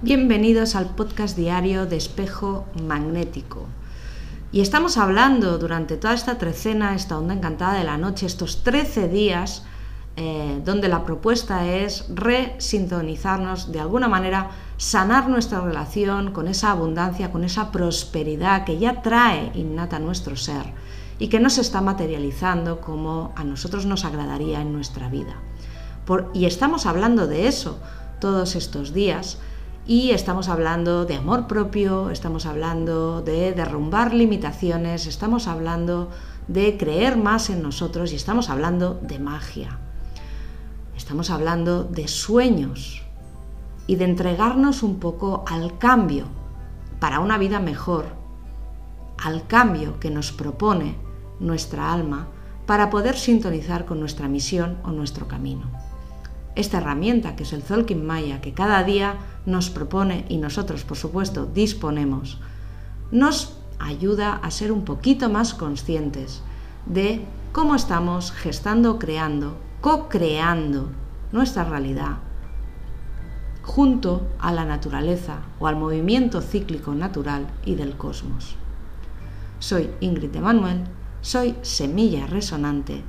Bienvenidos al podcast diario de Espejo Magnético. Y estamos hablando durante toda esta trecena, esta onda encantada de la noche, estos 13 días, eh, donde la propuesta es resintonizarnos, de alguna manera sanar nuestra relación con esa abundancia, con esa prosperidad que ya trae innata nuestro ser y que no se está materializando como a nosotros nos agradaría en nuestra vida. Y estamos hablando de eso todos estos días y estamos hablando de amor propio, estamos hablando de derrumbar limitaciones, estamos hablando de creer más en nosotros y estamos hablando de magia. Estamos hablando de sueños y de entregarnos un poco al cambio para una vida mejor, al cambio que nos propone nuestra alma para poder sintonizar con nuestra misión o nuestro camino esta herramienta que es el Zolkin Maya, que cada día nos propone y nosotros, por supuesto, disponemos, nos ayuda a ser un poquito más conscientes de cómo estamos gestando, creando, co-creando nuestra realidad junto a la naturaleza o al movimiento cíclico natural y del cosmos. Soy Ingrid Emanuel, soy Semilla Resonante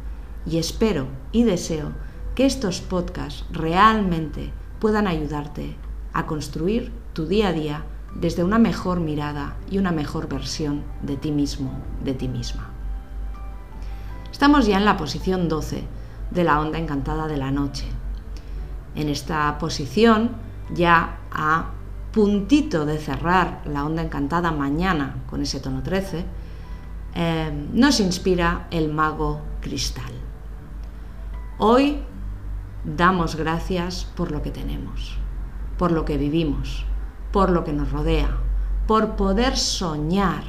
y espero y deseo que estos podcasts realmente puedan ayudarte a construir tu día a día desde una mejor mirada y una mejor versión de ti mismo, de ti misma. Estamos ya en la posición 12 de la onda encantada de la noche. En esta posición, ya a puntito de cerrar la onda encantada mañana con ese tono 13, eh, nos inspira el mago cristal. Hoy damos gracias por lo que tenemos, por lo que vivimos, por lo que nos rodea, por poder soñar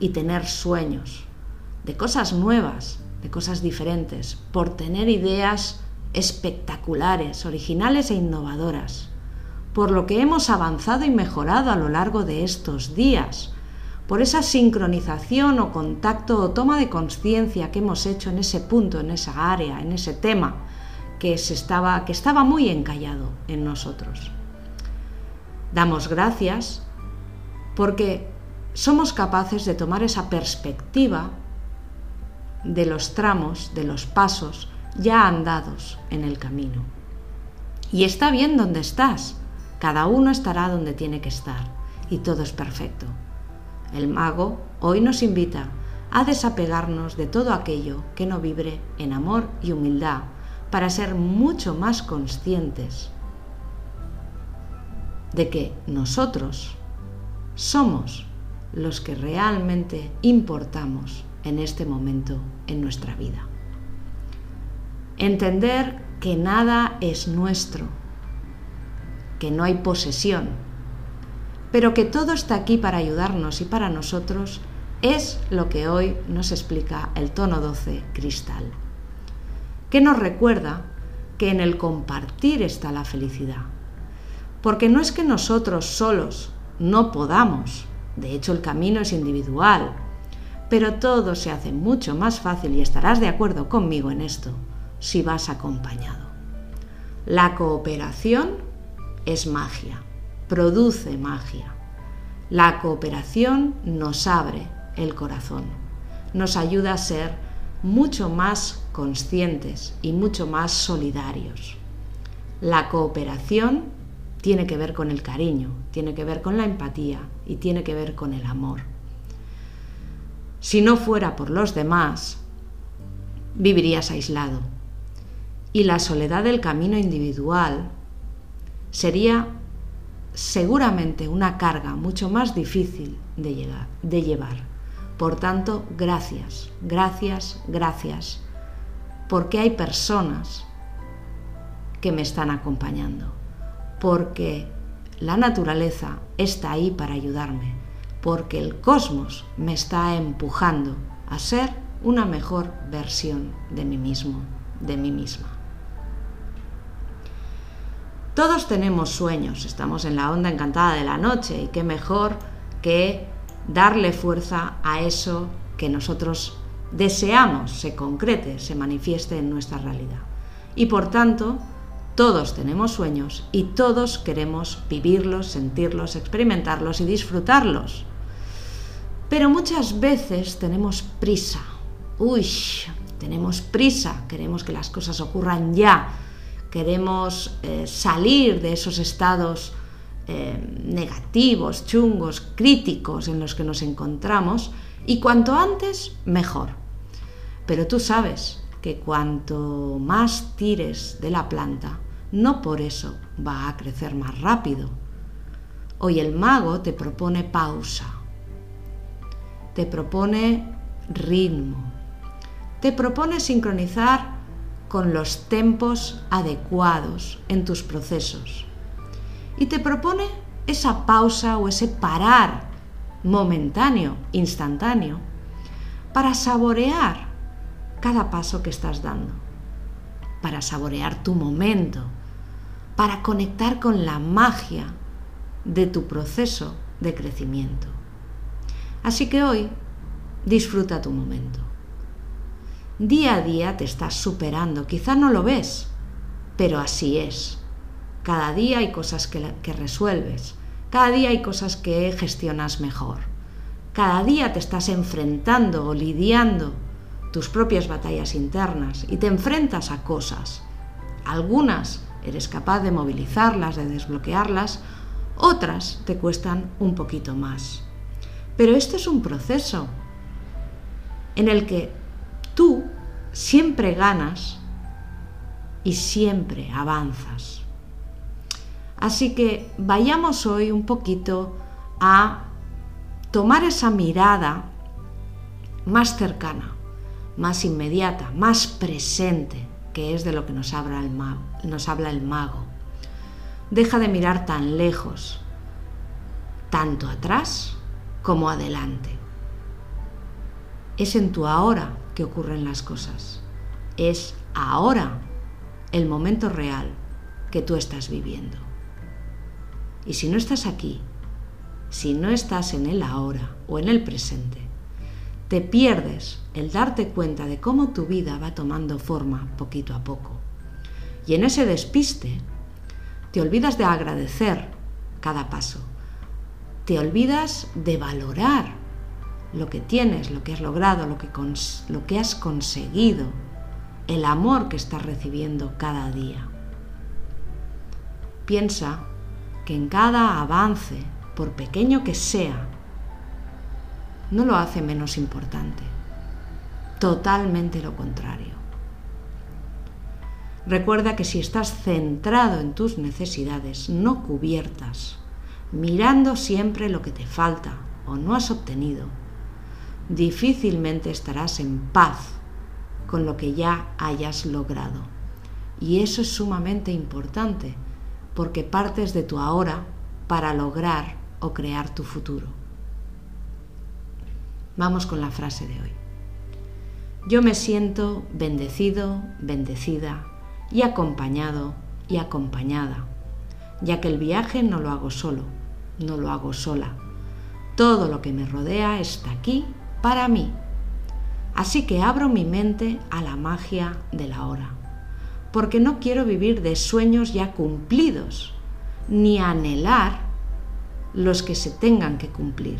y tener sueños de cosas nuevas, de cosas diferentes, por tener ideas espectaculares, originales e innovadoras, por lo que hemos avanzado y mejorado a lo largo de estos días, por esa sincronización o contacto o toma de conciencia que hemos hecho en ese punto, en esa área, en ese tema, que, se estaba, que estaba muy encallado en nosotros. Damos gracias porque somos capaces de tomar esa perspectiva de los tramos, de los pasos ya andados en el camino. Y está bien donde estás, cada uno estará donde tiene que estar y todo es perfecto. El mago hoy nos invita a desapegarnos de todo aquello que no vibre en amor y humildad para ser mucho más conscientes de que nosotros somos los que realmente importamos en este momento en nuestra vida. Entender que nada es nuestro, que no hay posesión, pero que todo está aquí para ayudarnos y para nosotros es lo que hoy nos explica el tono 12 cristal que nos recuerda que en el compartir está la felicidad. Porque no es que nosotros solos no podamos, de hecho el camino es individual, pero todo se hace mucho más fácil y estarás de acuerdo conmigo en esto si vas acompañado. La cooperación es magia, produce magia. La cooperación nos abre el corazón, nos ayuda a ser mucho más conscientes y mucho más solidarios. La cooperación tiene que ver con el cariño, tiene que ver con la empatía y tiene que ver con el amor. Si no fuera por los demás, vivirías aislado. Y la soledad del camino individual sería seguramente una carga mucho más difícil de, de llevar. Por tanto, gracias, gracias, gracias. Porque hay personas que me están acompañando, porque la naturaleza está ahí para ayudarme, porque el cosmos me está empujando a ser una mejor versión de mí mismo, de mí misma. Todos tenemos sueños, estamos en la onda encantada de la noche y qué mejor que darle fuerza a eso que nosotros deseamos se concrete, se manifieste en nuestra realidad. Y por tanto, todos tenemos sueños y todos queremos vivirlos, sentirlos, experimentarlos y disfrutarlos. Pero muchas veces tenemos prisa. Uy, tenemos prisa, queremos que las cosas ocurran ya, queremos eh, salir de esos estados eh, negativos, chungos, críticos en los que nos encontramos y cuanto antes, mejor. Pero tú sabes que cuanto más tires de la planta, no por eso va a crecer más rápido. Hoy el mago te propone pausa, te propone ritmo, te propone sincronizar con los tempos adecuados en tus procesos y te propone esa pausa o ese parar momentáneo, instantáneo, para saborear cada paso que estás dando, para saborear tu momento, para conectar con la magia de tu proceso de crecimiento. Así que hoy disfruta tu momento. Día a día te estás superando, quizá no lo ves, pero así es. Cada día hay cosas que, resuelves, cada día hay cosas que gestionas mejor. Cada día te estás enfrentando o lidiando tus propias batallas internas y te enfrentas a cosas. Algunas eres capaz de movilizarlas, de desbloquearlas, otras te cuestan un poquito más. Pero este es un proceso en el que tú siempre ganas y siempre avanzas. Así que vayamos hoy un poquito a tomar esa mirada más cercana, más inmediata, más presente, que es de lo que nos habla el mago. Nos habla el mago. Deja de mirar tan lejos, tanto atrás como adelante. Es en tu ahora que ocurren las cosas. Es ahora el momento real que tú estás viviendo. Y si no estás aquí, si no estás en el ahora o en el presente, te pierdes el darte cuenta de cómo tu vida va tomando forma poquito a poco. Y en ese despiste, te olvidas de agradecer cada paso. Te olvidas de valorar lo que tienes, lo que has logrado, lo que, lo que has conseguido, el amor que estás recibiendo cada día. Piensa que en cada avance, por pequeño que sea, no lo hace menos importante. Totalmente lo contrario. Recuerda que si estás centrado en tus necesidades no cubiertas, mirando siempre lo que te falta o no has obtenido, difícilmente estarás en paz con lo que ya hayas logrado. Y eso es sumamente importante porque partes de tu ahora para lograr o crear tu futuro. Vamos con la frase de hoy. Yo me siento bendecido, bendecida y acompañado y acompañada, ya que el viaje no lo hago solo, no lo hago sola. Todo lo que me rodea está aquí para mí. Así que abro mi mente a la magia de la hora porque no quiero vivir de sueños ya cumplidos, ni anhelar los que se tengan que cumplir.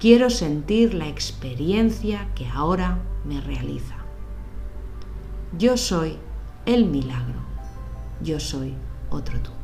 Quiero sentir la experiencia que ahora me realiza. Yo soy el milagro. Yo soy otro tú.